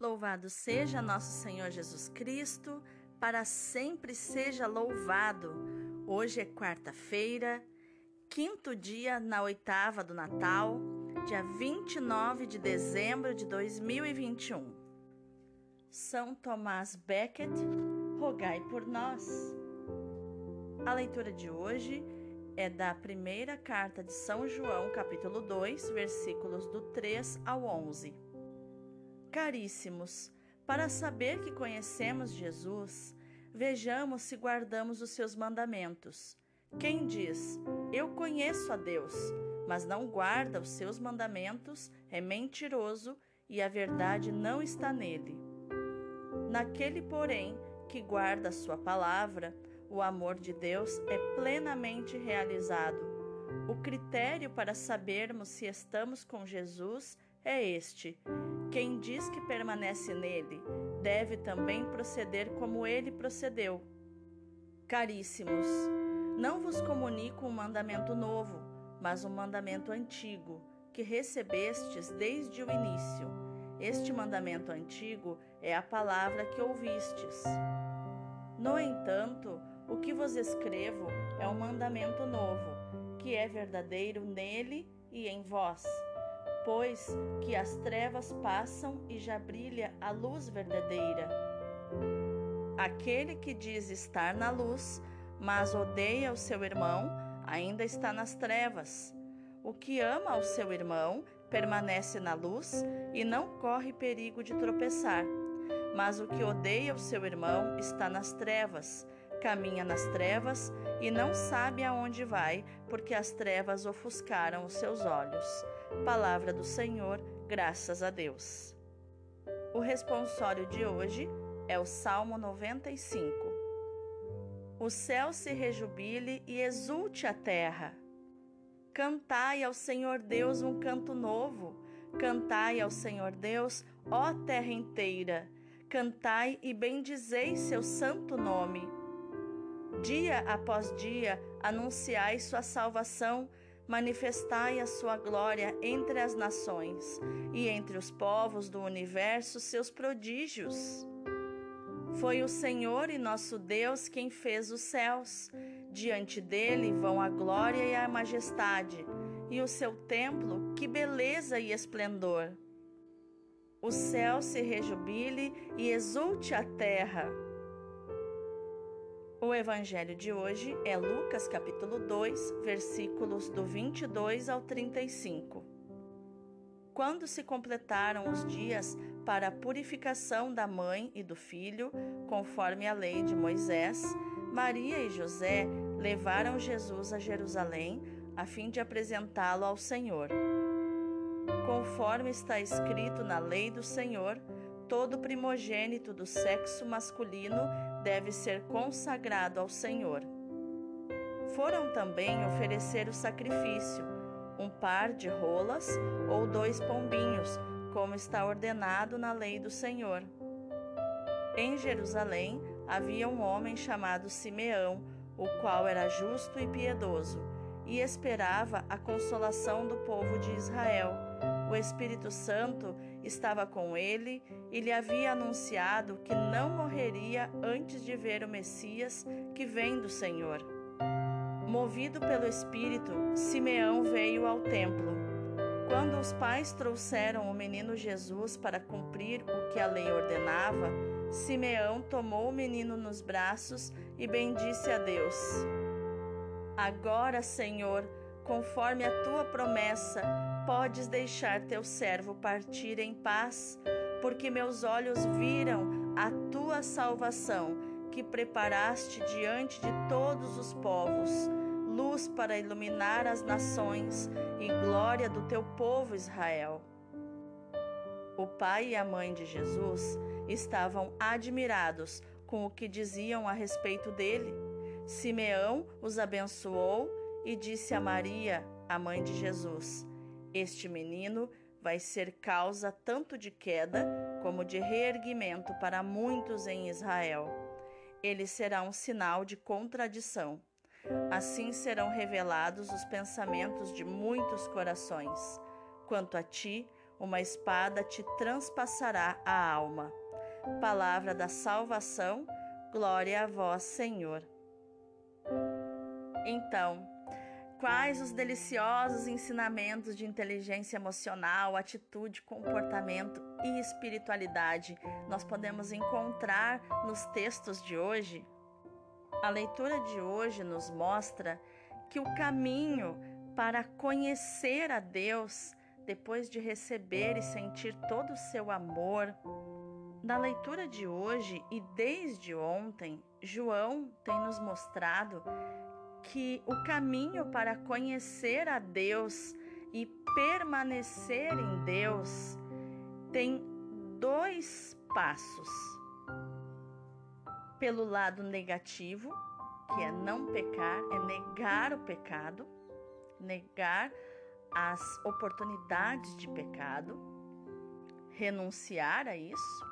Louvado seja nosso Senhor Jesus Cristo, para sempre seja louvado. Hoje é quarta-feira, quinto dia na oitava do Natal, dia 29 de dezembro de 2021. São Tomás Becket, rogai por nós. A leitura de hoje é da primeira carta de São João, capítulo 2, versículos do 3 ao 11. Caríssimos, para saber que conhecemos Jesus, vejamos se guardamos os seus mandamentos. Quem diz, Eu conheço a Deus, mas não guarda os seus mandamentos, é mentiroso e a verdade não está nele. Naquele, porém, que guarda a sua palavra, o amor de Deus é plenamente realizado. O critério para sabermos se estamos com Jesus é este: quem diz que permanece nele deve também proceder como ele procedeu. Caríssimos, não vos comunico um mandamento novo, mas um mandamento antigo, que recebestes desde o início. Este mandamento antigo é a palavra que ouvistes. No entanto, o que vos escrevo é um mandamento novo, que é verdadeiro nele e em vós pois que as trevas passam e já brilha a luz verdadeira. Aquele que diz estar na luz, mas odeia o seu irmão, ainda está nas trevas. O que ama o seu irmão permanece na luz e não corre perigo de tropeçar. Mas o que odeia o seu irmão está nas trevas, caminha nas trevas e não sabe aonde vai, porque as trevas ofuscaram os seus olhos. Palavra do Senhor, graças a Deus. O responsório de hoje é o Salmo 95. O céu se rejubile e exulte a terra. Cantai ao Senhor Deus um canto novo. Cantai ao Senhor Deus, ó terra inteira. Cantai e bendizei seu santo nome. Dia após dia anunciai sua salvação manifestai a sua glória entre as nações e entre os povos do universo seus prodígios. Foi o Senhor e nosso Deus quem fez os céus. Diante dele vão a glória e a majestade, e o seu templo, que beleza e esplendor. O céu se rejubile e exulte a terra o evangelho de hoje é Lucas capítulo 2, versículos do 22 ao 35. Quando se completaram os dias para a purificação da mãe e do filho, conforme a lei de Moisés, Maria e José levaram Jesus a Jerusalém a fim de apresentá-lo ao Senhor. Conforme está escrito na lei do Senhor, todo primogênito do sexo masculino deve ser consagrado ao Senhor. Foram também oferecer o sacrifício, um par de rolas ou dois pombinhos, como está ordenado na lei do Senhor. Em Jerusalém havia um homem chamado Simeão, o qual era justo e piedoso, e esperava a consolação do povo de Israel. O Espírito Santo estava com ele e lhe havia anunciado que não morreria antes de ver o Messias que vem do Senhor. Movido pelo Espírito, Simeão veio ao templo. Quando os pais trouxeram o menino Jesus para cumprir o que a lei ordenava, Simeão tomou o menino nos braços e bendisse a Deus. Agora, Senhor, conforme a tua promessa, podes deixar teu servo partir em paz, porque meus olhos viram a tua salvação, que preparaste diante de todos os povos, luz para iluminar as nações e glória do teu povo Israel. O pai e a mãe de Jesus estavam admirados com o que diziam a respeito dele. Simeão os abençoou e disse a Maria, a mãe de Jesus: Este menino vai ser causa tanto de queda como de reerguimento para muitos em Israel. Ele será um sinal de contradição. Assim serão revelados os pensamentos de muitos corações. Quanto a ti, uma espada te transpassará a alma. Palavra da salvação, glória a vós, Senhor. Então, quais os deliciosos ensinamentos de inteligência emocional, atitude, comportamento e espiritualidade nós podemos encontrar nos textos de hoje? A leitura de hoje nos mostra que o caminho para conhecer a Deus, depois de receber e sentir todo o seu amor, na leitura de hoje e desde ontem, João tem nos mostrado que o caminho para conhecer a Deus e permanecer em Deus tem dois passos pelo lado negativo, que é não pecar, é negar o pecado, negar as oportunidades de pecado, renunciar a isso.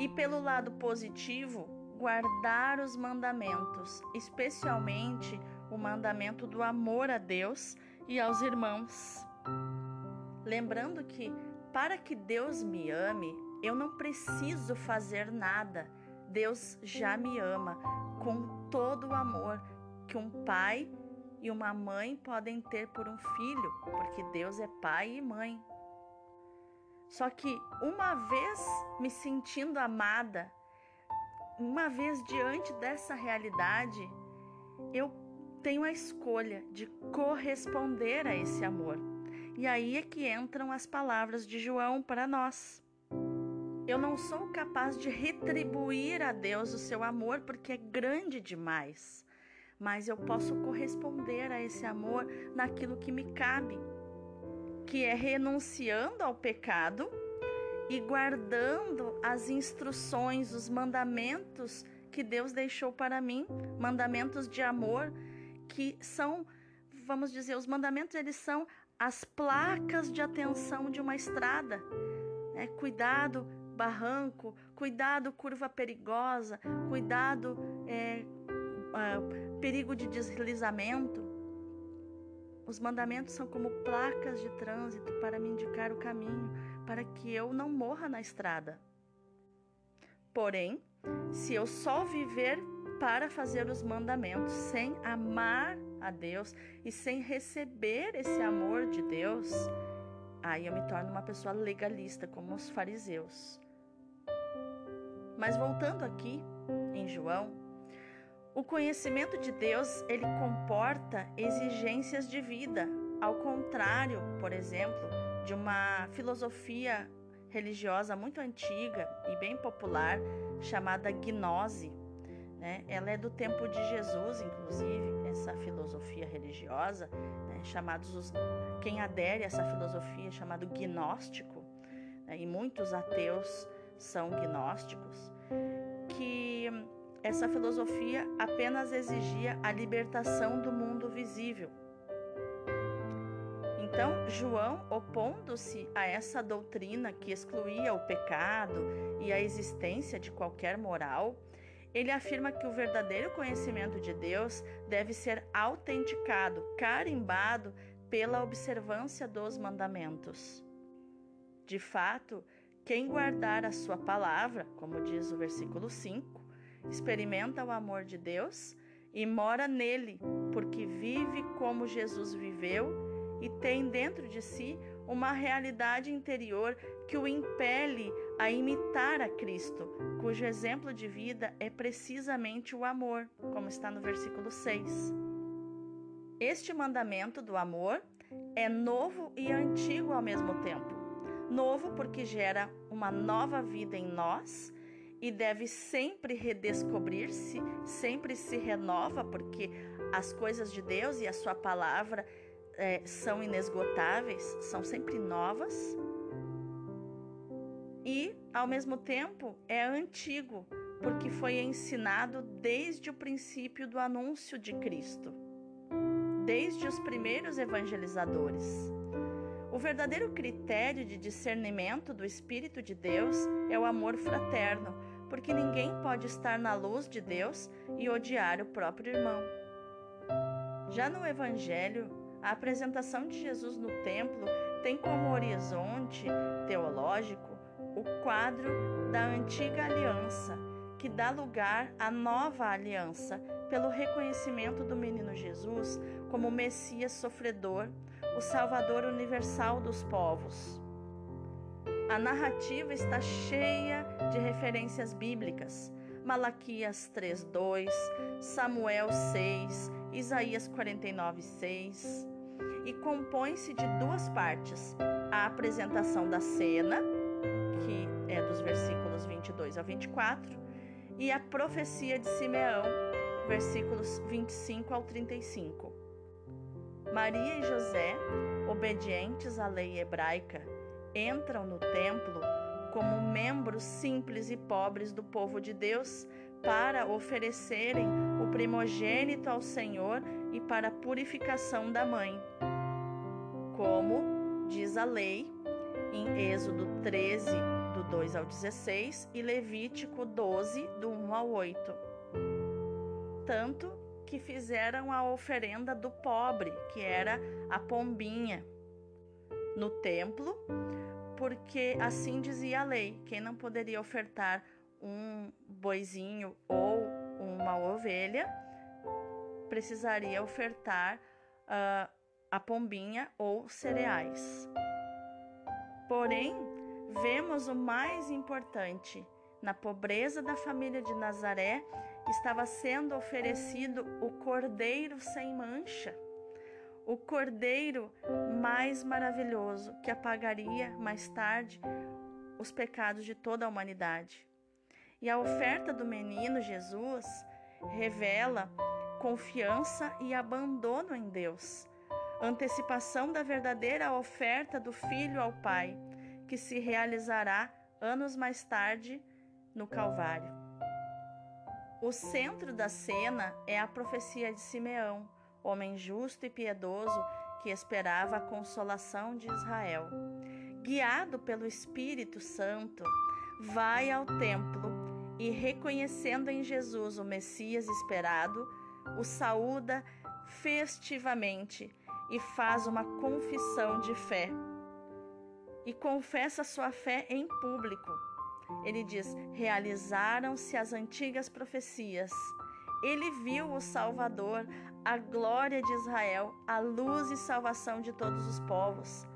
E pelo lado positivo, guardar os mandamentos, especialmente o mandamento do amor a Deus e aos irmãos. Lembrando que para que Deus me ame, eu não preciso fazer nada Deus já me ama com todo o amor que um pai e uma mãe podem ter por um filho, porque Deus é pai e mãe. Só que uma vez me sentindo amada, uma vez diante dessa realidade, eu tenho a escolha de corresponder a esse amor. E aí é que entram as palavras de João para nós. Eu não sou capaz de retribuir a Deus o seu amor porque é grande demais, mas eu posso corresponder a esse amor naquilo que me cabe, que é renunciando ao pecado e guardando as instruções, os mandamentos que Deus deixou para mim, mandamentos de amor que são, vamos dizer, os mandamentos eles são as placas de atenção de uma estrada. É, cuidado barranco, cuidado, curva perigosa, cuidado, é, é, perigo de deslizamento. Os mandamentos são como placas de trânsito para me indicar o caminho, para que eu não morra na estrada. Porém, se eu só viver para fazer os mandamentos sem amar a Deus e sem receber esse amor de Deus, aí eu me torno uma pessoa legalista, como os fariseus. Mas voltando aqui em João, o conhecimento de Deus, ele comporta exigências de vida, ao contrário, por exemplo, de uma filosofia religiosa muito antiga e bem popular chamada gnose. Né? Ela é do tempo de Jesus, inclusive, essa filosofia religiosa, né? chamados os, quem adere a essa filosofia é chamado gnóstico, né? e muitos ateus são gnósticos, que essa filosofia apenas exigia a libertação do mundo visível. Então, João, opondo-se a essa doutrina que excluía o pecado e a existência de qualquer moral, ele afirma que o verdadeiro conhecimento de Deus deve ser autenticado, carimbado pela observância dos mandamentos. De fato, quem guardar a sua palavra, como diz o versículo 5, experimenta o amor de Deus e mora nele, porque vive como Jesus viveu e tem dentro de si uma realidade interior que o impele a imitar a Cristo, cujo exemplo de vida é precisamente o amor, como está no versículo 6. Este mandamento do amor é novo e antigo ao mesmo tempo Novo porque gera uma nova vida em nós e deve sempre redescobrir-se, sempre se renova, porque as coisas de Deus e a Sua palavra é, são inesgotáveis, são sempre novas. E, ao mesmo tempo, é antigo, porque foi ensinado desde o princípio do anúncio de Cristo, desde os primeiros evangelizadores. O verdadeiro critério de discernimento do Espírito de Deus é o amor fraterno, porque ninguém pode estar na luz de Deus e odiar o próprio irmão. Já no Evangelho, A apresentação de Jesus no templo tem como horizonte teológico o quadro da antiga aliança, que dá lugar à nova aliança, pelo reconhecimento do menino Jesus como Messias sofredor, o Salvador universal dos povos. A narrativa está cheia de referências bíblicas. Malaquias 3:2, Samuel 6, Isaías 49:6, e compõe-se de duas partes: a apresentação da cena, que é dos versículos 22 a 24, e a profecia de Simeão, versículos 25 ao 35. Maria e José, obedientes à lei hebraica, entram no templo como membros simples e pobres do povo de Deus para oferecerem o primogênito ao Senhor e para a purificação da mãe. Como diz a lei em Êxodo 13, do 2 ao 16, e Levítico 12, do 1 ao 8. Tanto que fizeram a oferenda do pobre, que era a pombinha, no templo, porque assim dizia a lei: quem não poderia ofertar um boizinho ou uma ovelha, precisaria ofertar uh, a pombinha ou cereais. Porém, vemos o mais importante: na pobreza da família de Nazaré estava sendo oferecido o cordeiro sem mancha o cordeiro mais maravilhoso que apagaria mais tarde os pecados de toda a humanidade. E a oferta do menino Jesus revela confiança e abandono em Deus, antecipação da verdadeira oferta do filho ao Pai, que se realizará anos mais tarde no Calvário. O centro da cena é a profecia de Simeão homem justo e piedoso que esperava a consolação de Israel. Guiado pelo Espírito Santo, vai ao templo e, reconhecendo em Jesus o Messias esperado, o saúda festivamente e faz uma confissão de fé. E confessa sua fé em público. Ele diz: realizaram-se as antigas profecias. Ele viu o Salvador, a glória de Israel, a luz e salvação de todos os povos.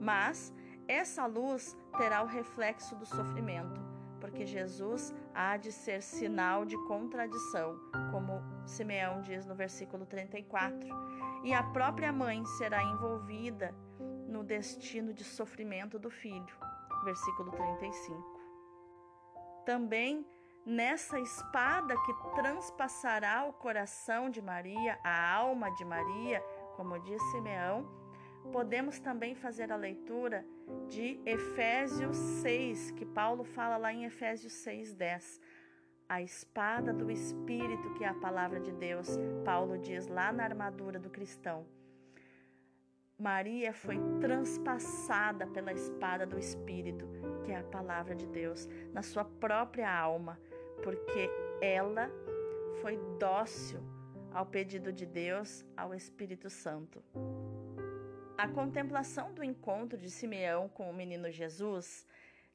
Mas essa luz terá o reflexo do sofrimento, porque Jesus há de ser sinal de contradição, como Simeão diz no versículo 34, e a própria mãe será envolvida no destino de sofrimento do filho, versículo 35. Também nessa espada que transpassará o coração de Maria, a alma de Maria, como diz Simeão, podemos também fazer a leitura de Efésios 6, que Paulo fala lá em Efésios 6:10. A espada do espírito, que é a palavra de Deus, Paulo diz lá na armadura do cristão. Maria foi transpassada pela espada do espírito, que é a palavra de Deus, na sua própria alma porque ela foi dócil ao pedido de Deus, ao Espírito Santo. A contemplação do encontro de Simeão com o menino Jesus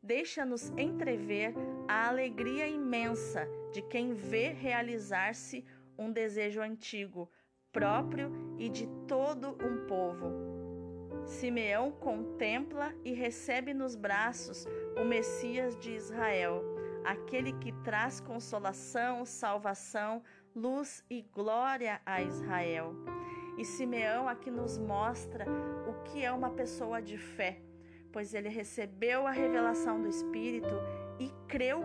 deixa-nos entrever a alegria imensa de quem vê realizar-se um desejo antigo, próprio e de todo um povo. Simeão contempla e recebe nos braços o Messias de Israel aquele que traz consolação, salvação, luz e glória a Israel. E Simeão aqui nos mostra o que é uma pessoa de fé, pois ele recebeu a revelação do Espírito e creu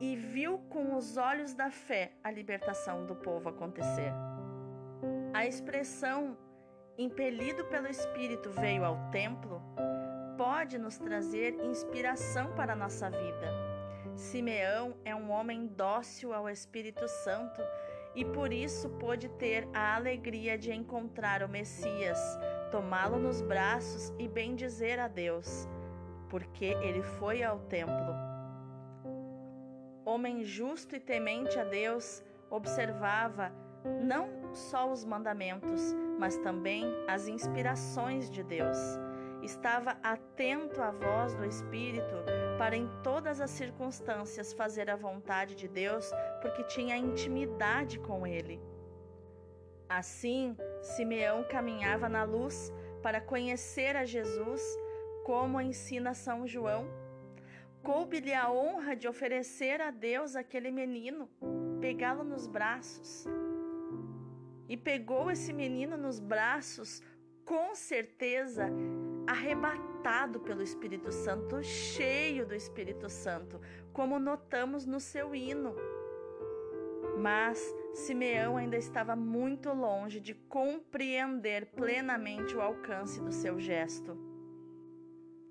e viu com os olhos da fé a libertação do povo acontecer. A expressão impelido pelo Espírito veio ao templo pode nos trazer inspiração para a nossa vida. Simeão é um homem dócil ao Espírito Santo e por isso pôde ter a alegria de encontrar o Messias, tomá-lo nos braços e bendizer a Deus, porque ele foi ao templo. Homem justo e temente a Deus, observava não só os mandamentos, mas também as inspirações de Deus. Estava atento à voz do Espírito para em todas as circunstâncias fazer a vontade de Deus, porque tinha intimidade com ele. Assim, Simeão caminhava na luz para conhecer a Jesus, como ensina São João. Coube-lhe a honra de oferecer a Deus aquele menino, pegá-lo nos braços. E pegou esse menino nos braços, com certeza, arrebatado pelo Espírito Santo, cheio do Espírito Santo, como notamos no seu hino. Mas Simeão ainda estava muito longe de compreender plenamente o alcance do seu gesto.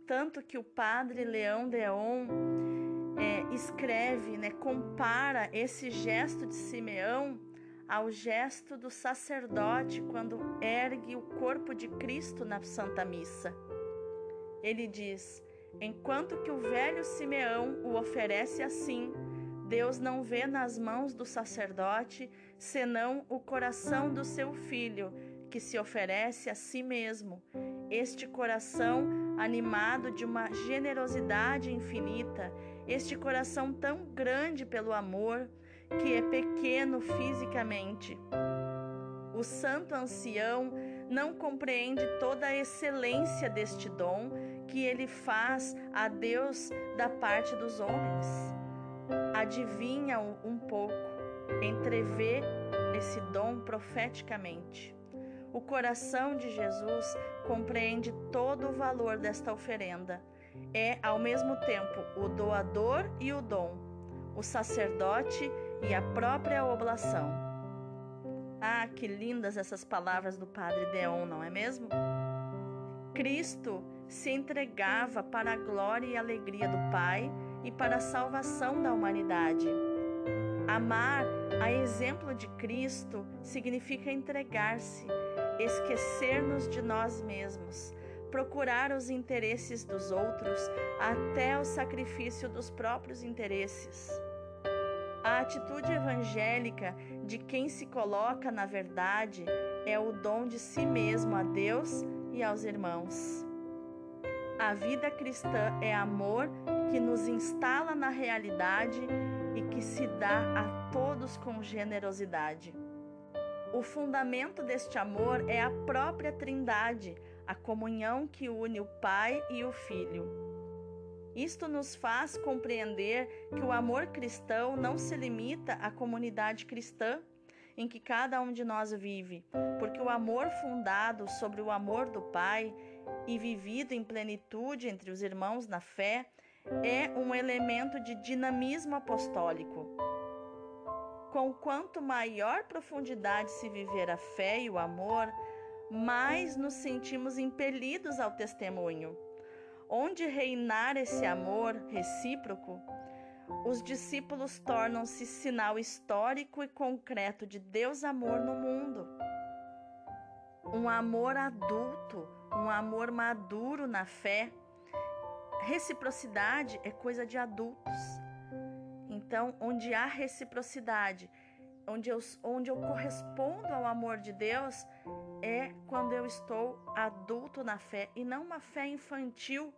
Tanto que o padre Leão Deon é, escreve, né, compara esse gesto de Simeão ao gesto do sacerdote quando ergue o corpo de Cristo na Santa Missa. Ele diz: enquanto que o velho Simeão o oferece assim, Deus não vê nas mãos do sacerdote senão o coração do seu filho, que se oferece a si mesmo. Este coração animado de uma generosidade infinita, este coração tão grande pelo amor, que é pequeno fisicamente. O santo ancião não compreende toda a excelência deste dom que ele faz a Deus da parte dos homens adivinha um pouco, entrevê esse dom profeticamente. O coração de Jesus compreende todo o valor desta oferenda. É, ao mesmo tempo, o doador e o dom, o sacerdote e a própria oblação. Ah, que lindas essas palavras do Padre Deon, não é mesmo? Cristo se entregava para a glória e alegria do Pai e para a salvação da humanidade. Amar, a exemplo de Cristo, significa entregar-se, esquecer-nos de nós mesmos, procurar os interesses dos outros até o sacrifício dos próprios interesses. A atitude evangélica de quem se coloca na verdade é o dom de si mesmo a Deus e aos irmãos. A vida cristã é amor que nos instala na realidade e que se dá a todos com generosidade. O fundamento deste amor é a própria Trindade, a comunhão que une o Pai e o Filho. Isto nos faz compreender que o amor cristão não se limita à comunidade cristã em que cada um de nós vive, porque o amor fundado sobre o amor do Pai e vivido em plenitude entre os irmãos na fé é um elemento de dinamismo apostólico. Com quanto maior profundidade se viver a fé e o amor, mais nos sentimos impelidos ao testemunho. Onde reinar esse amor recíproco, os discípulos tornam-se sinal histórico e concreto de Deus amor no mundo. Um amor adulto, um amor maduro na fé. Reciprocidade é coisa de adultos. Então, onde há reciprocidade, onde eu, onde eu correspondo ao amor de Deus, é quando eu estou adulto na fé e não uma fé infantil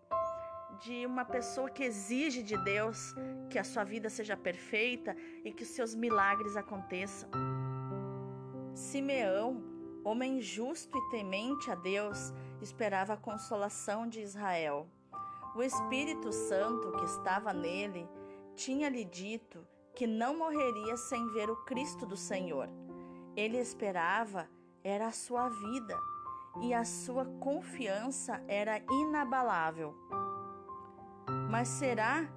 de uma pessoa que exige de Deus que a sua vida seja perfeita e que os seus milagres aconteçam. Simeão, homem justo e temente a Deus, esperava a consolação de Israel. O Espírito Santo que estava nele tinha-lhe dito que não morreria sem ver o Cristo do Senhor. Ele esperava era a sua vida e a sua confiança era inabalável. Mas será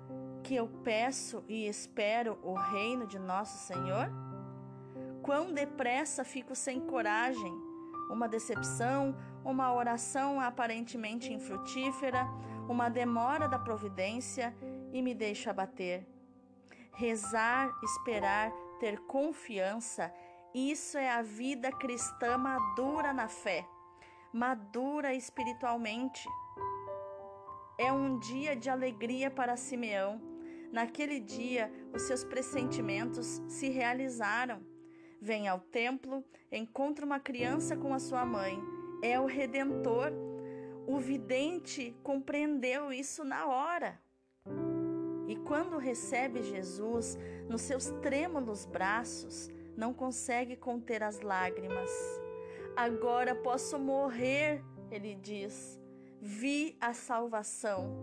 que eu peço e espero o reino de nosso Senhor? Quão depressa fico sem coragem, uma decepção, uma oração aparentemente infrutífera, uma demora da providência e me deixo abater. Rezar, esperar, ter confiança, isso é a vida cristã madura na fé, madura espiritualmente. É um dia de alegria para Simeão. Naquele dia, os seus pressentimentos se realizaram vem ao templo, encontra uma criança com a sua mãe. É o redentor. O vidente compreendeu isso na hora. E quando recebe Jesus nos seus trêmulos braços, não consegue conter as lágrimas. Agora posso morrer, ele diz. Vi a salvação.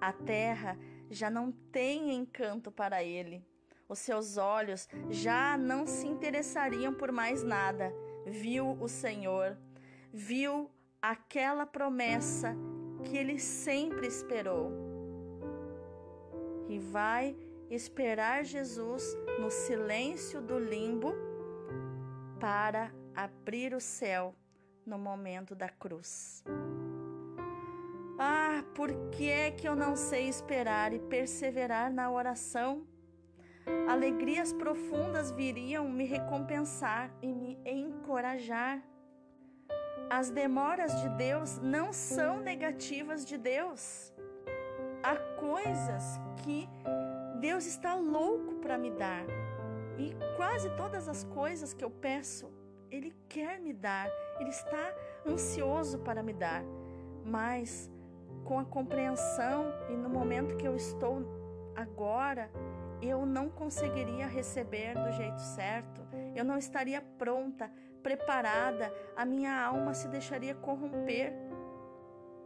A terra já não tem encanto para ele. Os seus olhos já não se interessariam por mais nada. Viu o Senhor, viu aquela promessa que ele sempre esperou. E vai esperar Jesus no silêncio do limbo para abrir o céu no momento da cruz. Ah, por que é que eu não sei esperar e perseverar na oração? Alegrias profundas viriam me recompensar e me encorajar. As demoras de Deus não são negativas de Deus. Há coisas que Deus está louco para me dar. E quase todas as coisas que eu peço, Ele quer me dar, Ele está ansioso para me dar. Mas com a compreensão e no momento que eu estou agora, eu não conseguiria receber do jeito certo, eu não estaria pronta, preparada, a minha alma se deixaria corromper.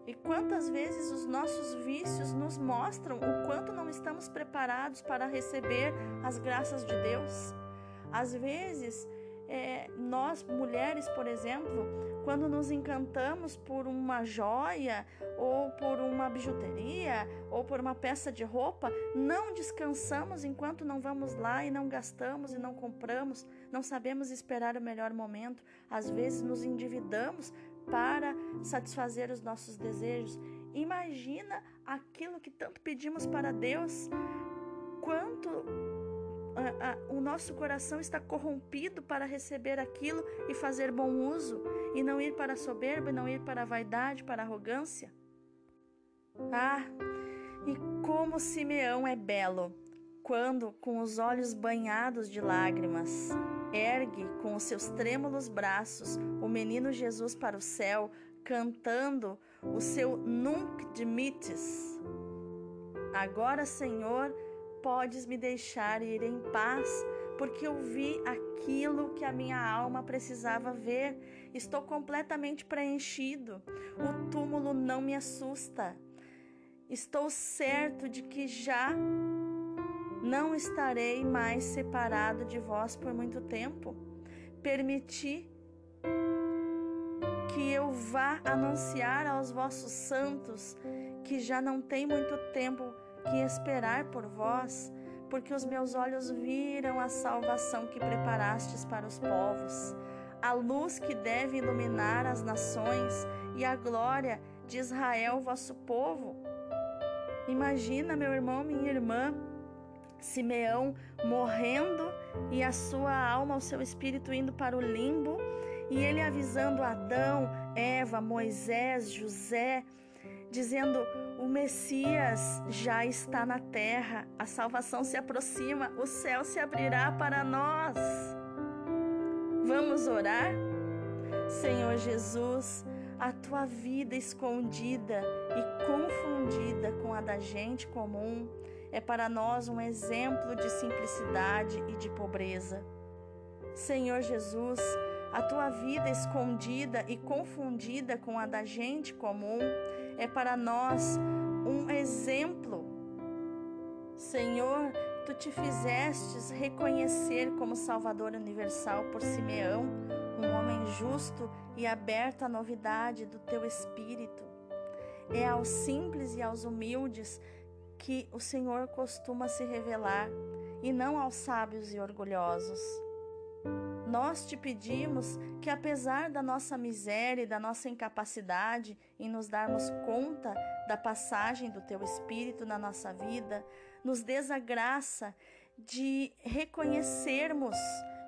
E quantas vezes os nossos vícios nos mostram o quanto não estamos preparados para receber as graças de Deus? Às vezes, é, nós mulheres, por exemplo, quando nos encantamos por uma joia ou por uma bijuteria ou por uma peça de roupa, não descansamos enquanto não vamos lá e não gastamos e não compramos, não sabemos esperar o melhor momento. Às vezes nos endividamos para satisfazer os nossos desejos. Imagina aquilo que tanto pedimos para Deus, quanto a, a, o nosso coração está corrompido para receber aquilo e fazer bom uso, e não ir para a soberba, não ir para a vaidade, para a arrogância? Ah, e como Simeão é belo, quando, com os olhos banhados de lágrimas, ergue com os seus trêmulos braços o menino Jesus para o céu, cantando o seu Nunc dimittis. Agora, Senhor, podes me deixar ir em paz, porque eu vi aquilo que a minha alma precisava ver. Estou completamente preenchido. O túmulo não me assusta. Estou certo de que já não estarei mais separado de vós por muito tempo. Permiti que eu vá anunciar aos vossos santos que já não tem muito tempo que esperar por vós, porque os meus olhos viram a salvação que preparastes para os povos, a luz que deve iluminar as nações e a glória de Israel, vosso povo. Imagina, meu irmão, minha irmã, Simeão morrendo e a sua alma, o seu espírito indo para o limbo, e ele avisando Adão, Eva, Moisés, José, dizendo: o Messias já está na terra, a salvação se aproxima, o céu se abrirá para nós. Vamos orar? Senhor Jesus, a tua vida escondida e confundida com a da gente comum é para nós um exemplo de simplicidade e de pobreza. Senhor Jesus, a tua vida escondida e confundida com a da gente comum é para nós um exemplo. Senhor, tu te fizestes reconhecer como Salvador universal por Simeão, um homem justo e aberto à novidade do teu espírito. É aos simples e aos humildes que o Senhor costuma se revelar, e não aos sábios e orgulhosos. Nós te pedimos que, apesar da nossa miséria e da nossa incapacidade em nos darmos conta da passagem do Teu Espírito na nossa vida, nos dês a graça de reconhecermos,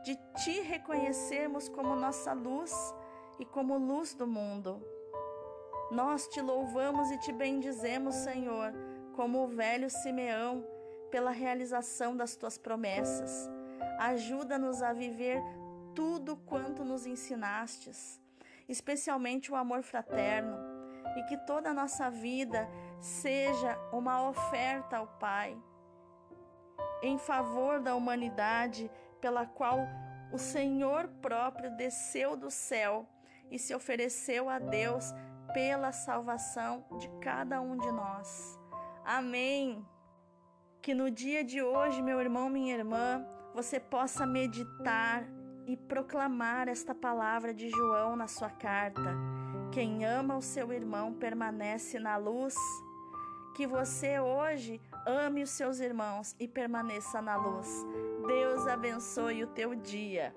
de Te reconhecermos como nossa luz e como luz do mundo. Nós te louvamos e te bendizemos, Senhor, como o velho Simeão, pela realização das tuas promessas ajuda-nos a viver tudo quanto nos ensinastes, especialmente o amor fraterno, e que toda a nossa vida seja uma oferta ao Pai em favor da humanidade pela qual o Senhor próprio desceu do céu e se ofereceu a Deus pela salvação de cada um de nós. Amém. Que no dia de hoje, meu irmão, minha irmã, você possa meditar e proclamar esta palavra de João na sua carta. Quem ama o seu irmão permanece na luz. Que você hoje ame os seus irmãos e permaneça na luz. Deus abençoe o teu dia.